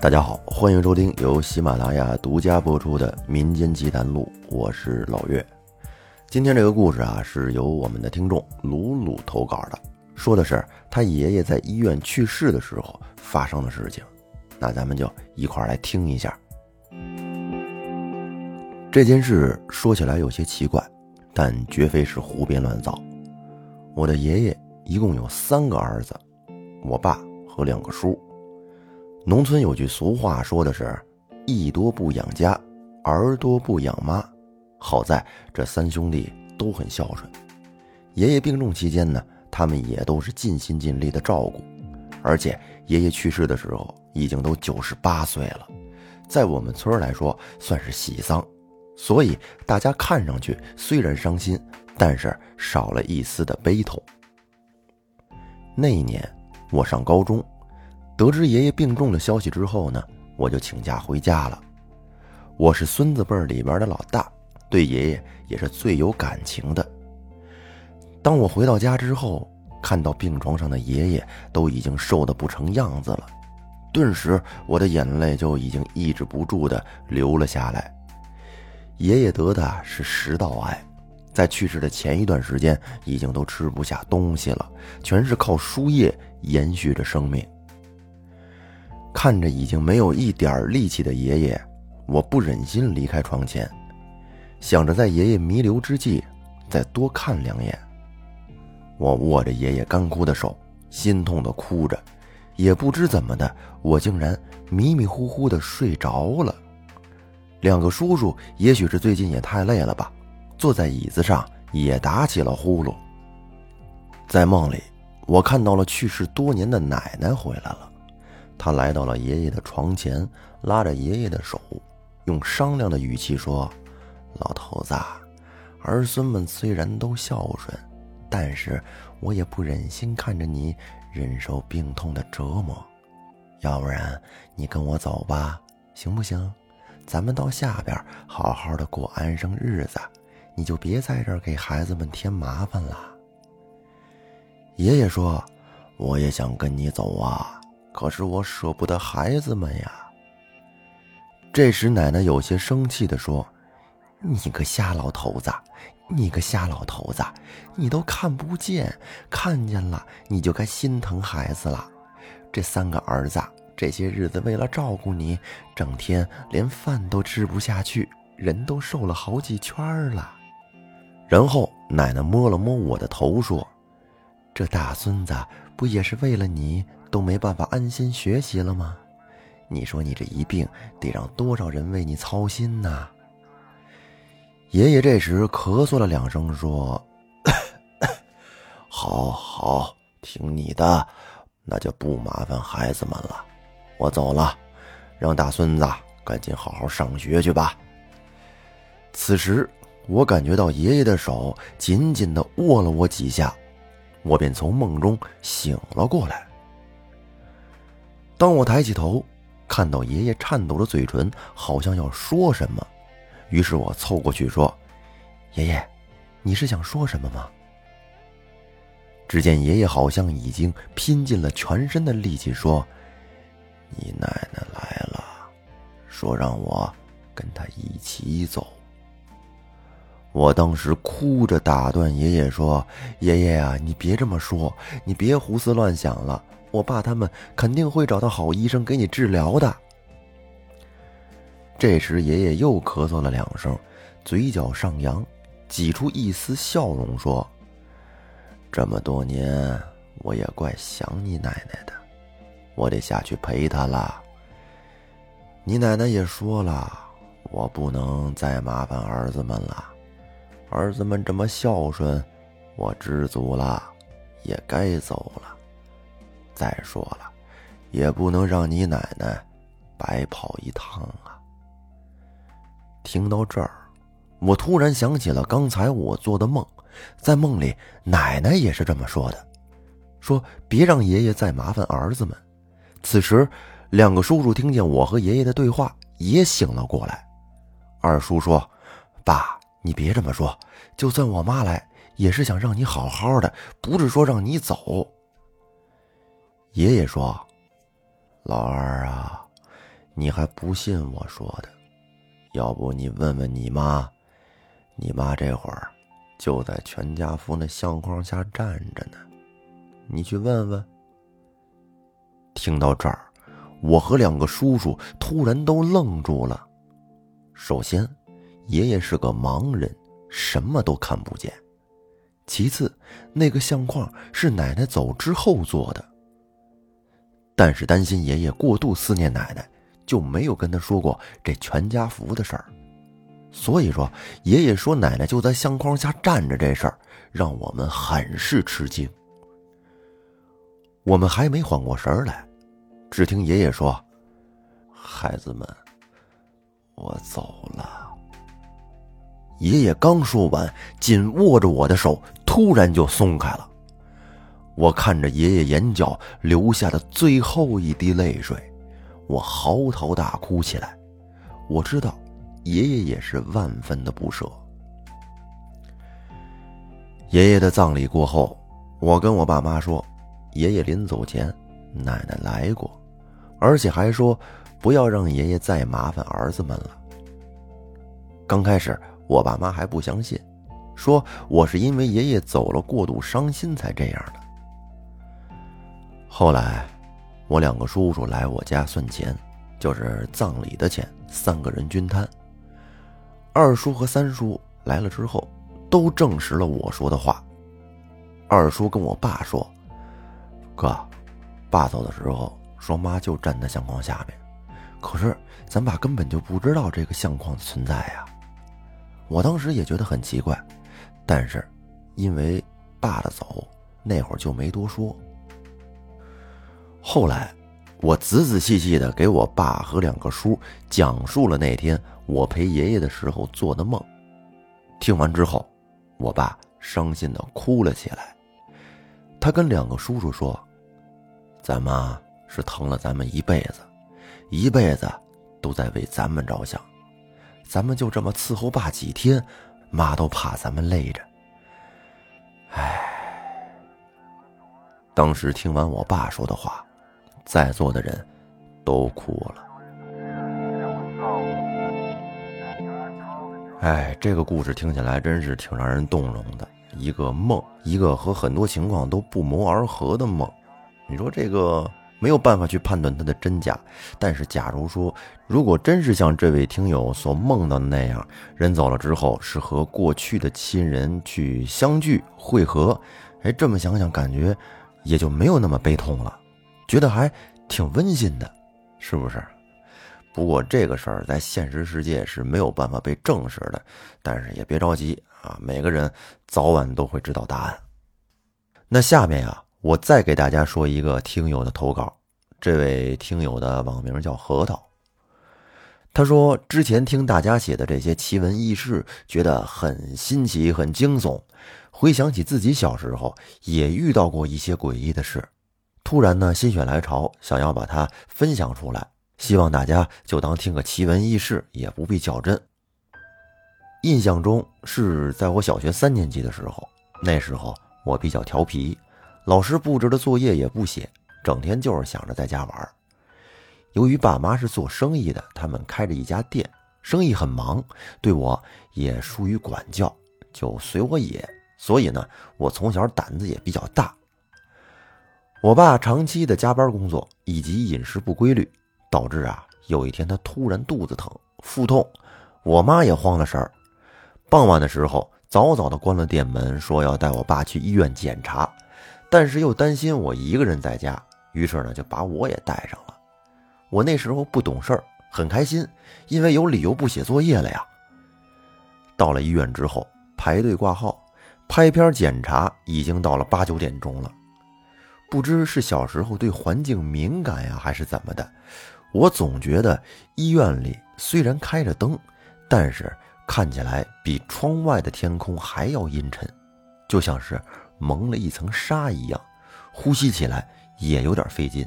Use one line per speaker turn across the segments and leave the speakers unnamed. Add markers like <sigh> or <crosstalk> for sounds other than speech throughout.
大家好，欢迎收听由喜马拉雅独家播出的《民间奇谈录》，我是老岳。今天这个故事啊，是由我们的听众鲁鲁投稿的，说的是他爷爷在医院去世的时候发生的事情。那咱们就一块儿来听一下。这件事说起来有些奇怪，但绝非是胡编乱造。我的爷爷一共有三个儿子，我爸和两个叔。农村有句俗话说的是“艺多不养家，儿多不养妈”。好在这三兄弟都很孝顺。爷爷病重期间呢，他们也都是尽心尽力的照顾。而且爷爷去世的时候已经都九十八岁了，在我们村来说算是喜丧。所以大家看上去虽然伤心，但是少了一丝的悲痛。那一年我上高中，得知爷爷病重的消息之后呢，我就请假回家了。我是孙子辈里边的老大，对爷爷也是最有感情的。当我回到家之后，看到病床上的爷爷都已经瘦得不成样子了，顿时我的眼泪就已经抑制不住的流了下来。爷爷得的是食道癌，在去世的前一段时间，已经都吃不下东西了，全是靠输液延续着生命。看着已经没有一点力气的爷爷，我不忍心离开床前，想着在爷爷弥留之际，再多看两眼。我握着爷爷干枯的手，心痛的哭着，也不知怎么的，我竟然迷迷糊糊的睡着了。两个叔叔也许是最近也太累了吧，坐在椅子上也打起了呼噜。在梦里，我看到了去世多年的奶奶回来了，他来到了爷爷的床前，拉着爷爷的手，用商量的语气说：“老头子，儿孙们虽然都孝顺，但是我也不忍心看着你忍受病痛的折磨，要不然你跟我走吧，行不行？”咱们到下边好好的过安生日子，你就别在这儿给孩子们添麻烦了。爷爷说：“我也想跟你走啊，可是我舍不得孩子们呀。”这时，奶奶有些生气的说：“你个瞎老头子，你个瞎老头子，你都看不见，看见了你就该心疼孩子了。这三个儿子。”这些日子为了照顾你，整天连饭都吃不下去，人都瘦了好几圈了。然后奶奶摸了摸我的头，说：“这大孙子不也是为了你都没办法安心学习了吗？你说你这一病得让多少人为你操心呐？”爷爷这时咳嗽了两声，说：“ <coughs> 好好听你的，那就不麻烦孩子们了。”我走了，让大孙子赶紧好好上学去吧。此时，我感觉到爷爷的手紧紧的握了我几下，我便从梦中醒了过来。当我抬起头，看到爷爷颤抖的嘴唇，好像要说什么，于是我凑过去说：“爷爷，你是想说什么吗？”只见爷爷好像已经拼尽了全身的力气说。你奶奶来了，说让我跟她一起走。我当时哭着打断爷爷说：“爷爷呀，你别这么说，你别胡思乱想了。我爸他们肯定会找到好医生给你治疗的。”这时，爷爷又咳嗽了两声，嘴角上扬，挤出一丝笑容说：“这么多年，我也怪想你奶奶的。”我得下去陪她了。你奶奶也说了，我不能再麻烦儿子们了。儿子们这么孝顺，我知足了，也该走了。再说了，也不能让你奶奶白跑一趟啊。听到这儿，我突然想起了刚才我做的梦，在梦里，奶奶也是这么说的，说别让爷爷再麻烦儿子们。此时，两个叔叔听见我和爷爷的对话，也醒了过来。二叔说：“爸，你别这么说，就算我妈来，也是想让你好好的，不是说让你走。”爷爷说：“老二啊，你还不信我说的？要不你问问你妈，你妈这会儿就在全家福那相框下站着呢，你去问问。听到这儿，我和两个叔叔突然都愣住了。首先，爷爷是个盲人，什么都看不见；其次，那个相框是奶奶走之后做的。但是担心爷爷过度思念奶奶。就没有跟他说过这全家福的事儿，所以说爷爷说奶奶就在相框下站着这事儿，让我们很是吃惊。我们还没缓过神来，只听爷爷说：“孩子们，我走了。”爷爷刚说完，紧握着我的手突然就松开了。我看着爷爷眼角流下的最后一滴泪水。我嚎啕大哭起来，我知道，爷爷也是万分的不舍。爷爷的葬礼过后，我跟我爸妈说，爷爷临走前，奶奶来过，而且还说不要让爷爷再麻烦儿子们了。刚开始，我爸妈还不相信，说我是因为爷爷走了过度伤心才这样的。后来。我两个叔叔来我家算钱，就是葬礼的钱，三个人均摊。二叔和三叔来了之后，都证实了我说的话。二叔跟我爸说：“哥，爸走的时候说妈就站在相框下面，可是咱爸根本就不知道这个相框的存在呀。”我当时也觉得很奇怪，但是因为爸的走，那会儿就没多说。后来，我仔仔细细的给我爸和两个叔讲述了那天我陪爷爷的时候做的梦。听完之后，我爸伤心的哭了起来。他跟两个叔叔说：“咱妈是疼了咱们一辈子，一辈子都在为咱们着想，咱们就这么伺候爸几天，妈都怕咱们累着。”唉，当时听完我爸说的话。在座的人都哭了。哎，这个故事听起来真是挺让人动容的。一个梦，一个和很多情况都不谋而合的梦。你说这个没有办法去判断它的真假，但是假如说，如果真是像这位听友所梦到的那样，人走了之后是和过去的亲人去相聚会合，哎，这么想想，感觉也就没有那么悲痛了。觉得还挺温馨的，是不是？不过这个事儿在现实世界是没有办法被证实的，但是也别着急啊，每个人早晚都会知道答案。那下面呀，我再给大家说一个听友的投稿。这位听友的网名叫核桃，他说之前听大家写的这些奇闻异事，觉得很新奇、很惊悚，回想起自己小时候也遇到过一些诡异的事。突然呢，心血来潮，想要把它分享出来，希望大家就当听个奇闻异事，也不必较真。印象中是在我小学三年级的时候，那时候我比较调皮，老师布置的作业也不写，整天就是想着在家玩。由于爸妈是做生意的，他们开着一家店，生意很忙，对我也疏于管教，就随我也。所以呢，我从小胆子也比较大。我爸长期的加班工作以及饮食不规律，导致啊有一天他突然肚子疼、腹痛，我妈也慌了神儿。傍晚的时候，早早的关了店门，说要带我爸去医院检查，但是又担心我一个人在家，于是呢就把我也带上了。我那时候不懂事儿，很开心，因为有理由不写作业了呀。到了医院之后，排队挂号、拍片检查，已经到了八九点钟了。不知是小时候对环境敏感呀，还是怎么的，我总觉得医院里虽然开着灯，但是看起来比窗外的天空还要阴沉，就像是蒙了一层纱一样，呼吸起来也有点费劲。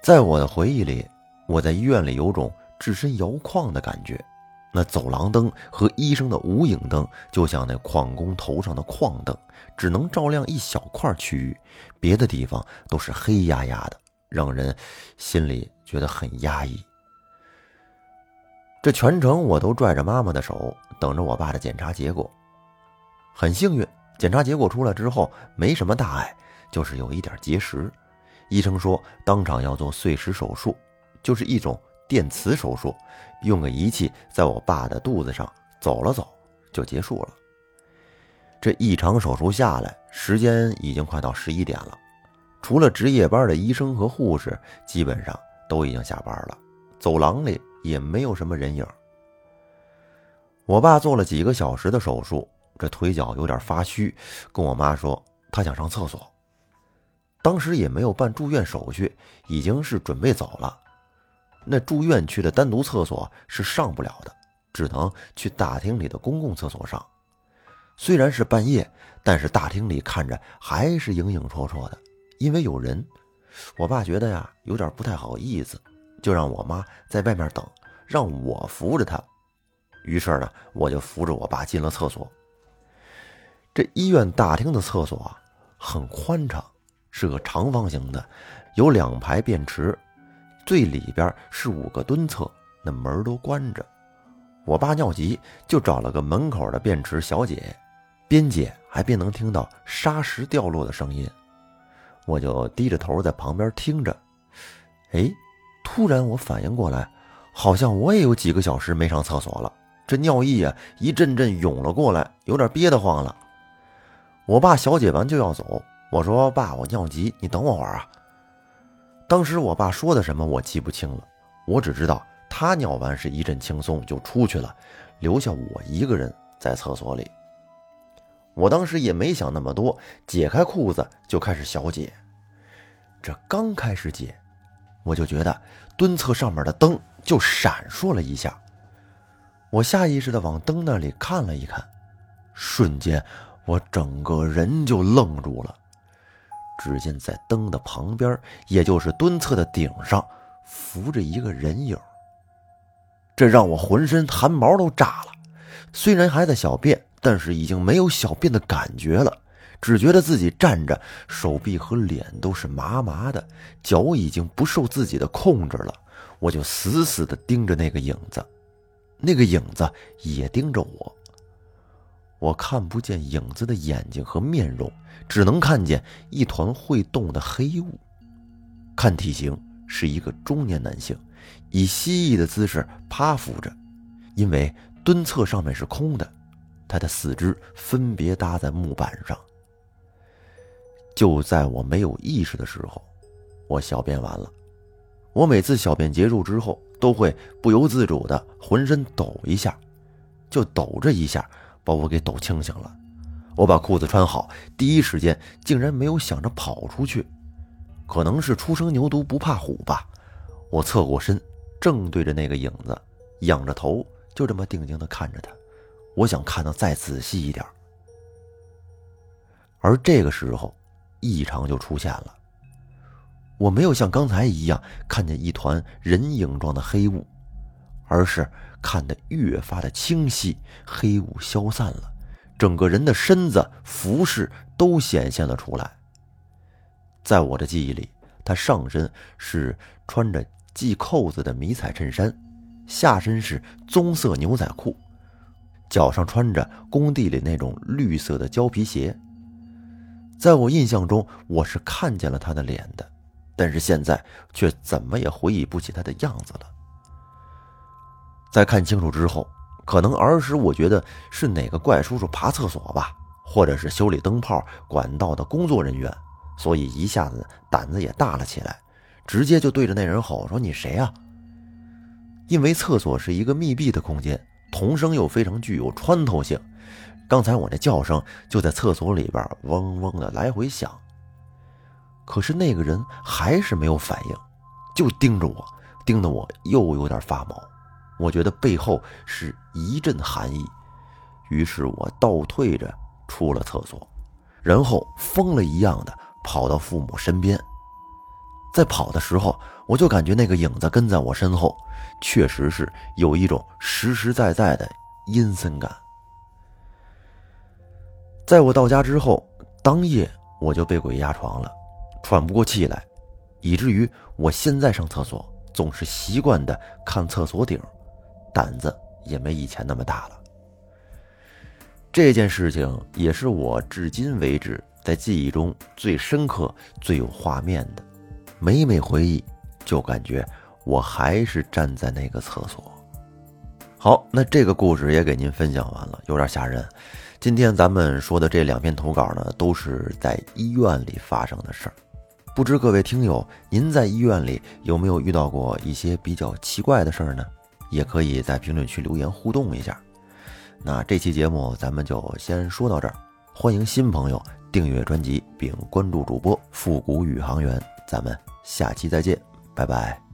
在我的回忆里，我在医院里有种置身遥旷的感觉。那走廊灯和医生的无影灯，就像那矿工头上的矿灯，只能照亮一小块区域，别的地方都是黑压压的，让人心里觉得很压抑。这全程我都拽着妈妈的手，等着我爸的检查结果。很幸运，检查结果出来之后没什么大碍，就是有一点结石。医生说当场要做碎石手术，就是一种电磁手术，用个仪器在我爸的肚子上走了走就结束了。这一场手术下来，时间已经快到十一点了，除了值夜班的医生和护士，基本上都已经下班了，走廊里。也没有什么人影。我爸做了几个小时的手术，这腿脚有点发虚，跟我妈说他想上厕所。当时也没有办住院手续，已经是准备走了。那住院区的单独厕所是上不了的，只能去大厅里的公共厕所上。虽然是半夜，但是大厅里看着还是影影绰绰的，因为有人。我爸觉得呀，有点不太好意思。就让我妈在外面等，让我扶着他。于是呢，我就扶着我爸进了厕所。这医院大厅的厕所啊，很宽敞，是个长方形的，有两排便池，最里边是五个蹲厕，那门都关着。我爸尿急，就找了个门口的便池小姐，边解还边能听到沙石掉落的声音。我就低着头在旁边听着，哎。突然，我反应过来，好像我也有几个小时没上厕所了。这尿意啊，一阵阵涌了过来，有点憋得慌了。我爸小姐完就要走，我说：“爸，我尿急，你等我会儿啊。”当时我爸说的什么我记不清了，我只知道他尿完是一阵轻松就出去了，留下我一个人在厕所里。我当时也没想那么多，解开裤子就开始小解。这刚开始解。我就觉得蹲厕上面的灯就闪烁了一下，我下意识的往灯那里看了一看，瞬间我整个人就愣住了。只见在灯的旁边，也就是蹲厕的顶上，浮着一个人影。这让我浑身汗毛都炸了。虽然还在小便，但是已经没有小便的感觉了。只觉得自己站着，手臂和脸都是麻麻的，脚已经不受自己的控制了。我就死死地盯着那个影子，那个影子也盯着我。我看不见影子的眼睛和面容，只能看见一团会动的黑雾。看体型是一个中年男性，以蜥蜴的姿势趴伏着，因为蹲厕上面是空的，他的四肢分别搭在木板上。就在我没有意识的时候，我小便完了。我每次小便结束之后，都会不由自主的浑身抖一下，就抖这一下，把我给抖清醒了。我把裤子穿好，第一时间竟然没有想着跑出去，可能是初生牛犊不怕虎吧。我侧过身，正对着那个影子，仰着头，就这么定定的看着他。我想看得再仔细一点。而这个时候。异常就出现了，我没有像刚才一样看见一团人影状的黑雾，而是看得越发的清晰。黑雾消散了，整个人的身子、服饰都显现了出来。在我的记忆里，他上身是穿着系扣子的迷彩衬衫，下身是棕色牛仔裤，脚上穿着工地里那种绿色的胶皮鞋。在我印象中，我是看见了他的脸的，但是现在却怎么也回忆不起他的样子了。在看清楚之后，可能儿时我觉得是哪个怪叔叔爬厕所吧，或者是修理灯泡管道的工作人员，所以一下子胆子也大了起来，直接就对着那人吼说：“你谁啊？”因为厕所是一个密闭的空间，童声又非常具有穿透性。刚才我那叫声就在厕所里边嗡嗡的来回响，可是那个人还是没有反应，就盯着我，盯得我又有点发毛。我觉得背后是一阵寒意，于是我倒退着出了厕所，然后疯了一样的跑到父母身边。在跑的时候，我就感觉那个影子跟在我身后，确实是有一种实实在在的阴森感。在我到家之后，当夜我就被鬼压床了，喘不过气来。以至于我现在上厕所总是习惯的看厕所顶，胆子也没以前那么大了。这件事情也是我至今为止在记忆中最深刻、最有画面的。每每回忆，就感觉我还是站在那个厕所。好，那这个故事也给您分享完了，有点吓人。今天咱们说的这两篇投稿呢，都是在医院里发生的事儿。不知各位听友，您在医院里有没有遇到过一些比较奇怪的事儿呢？也可以在评论区留言互动一下。那这期节目咱们就先说到这儿，欢迎新朋友订阅专辑并关注主播复古宇航员，咱们下期再见，拜拜。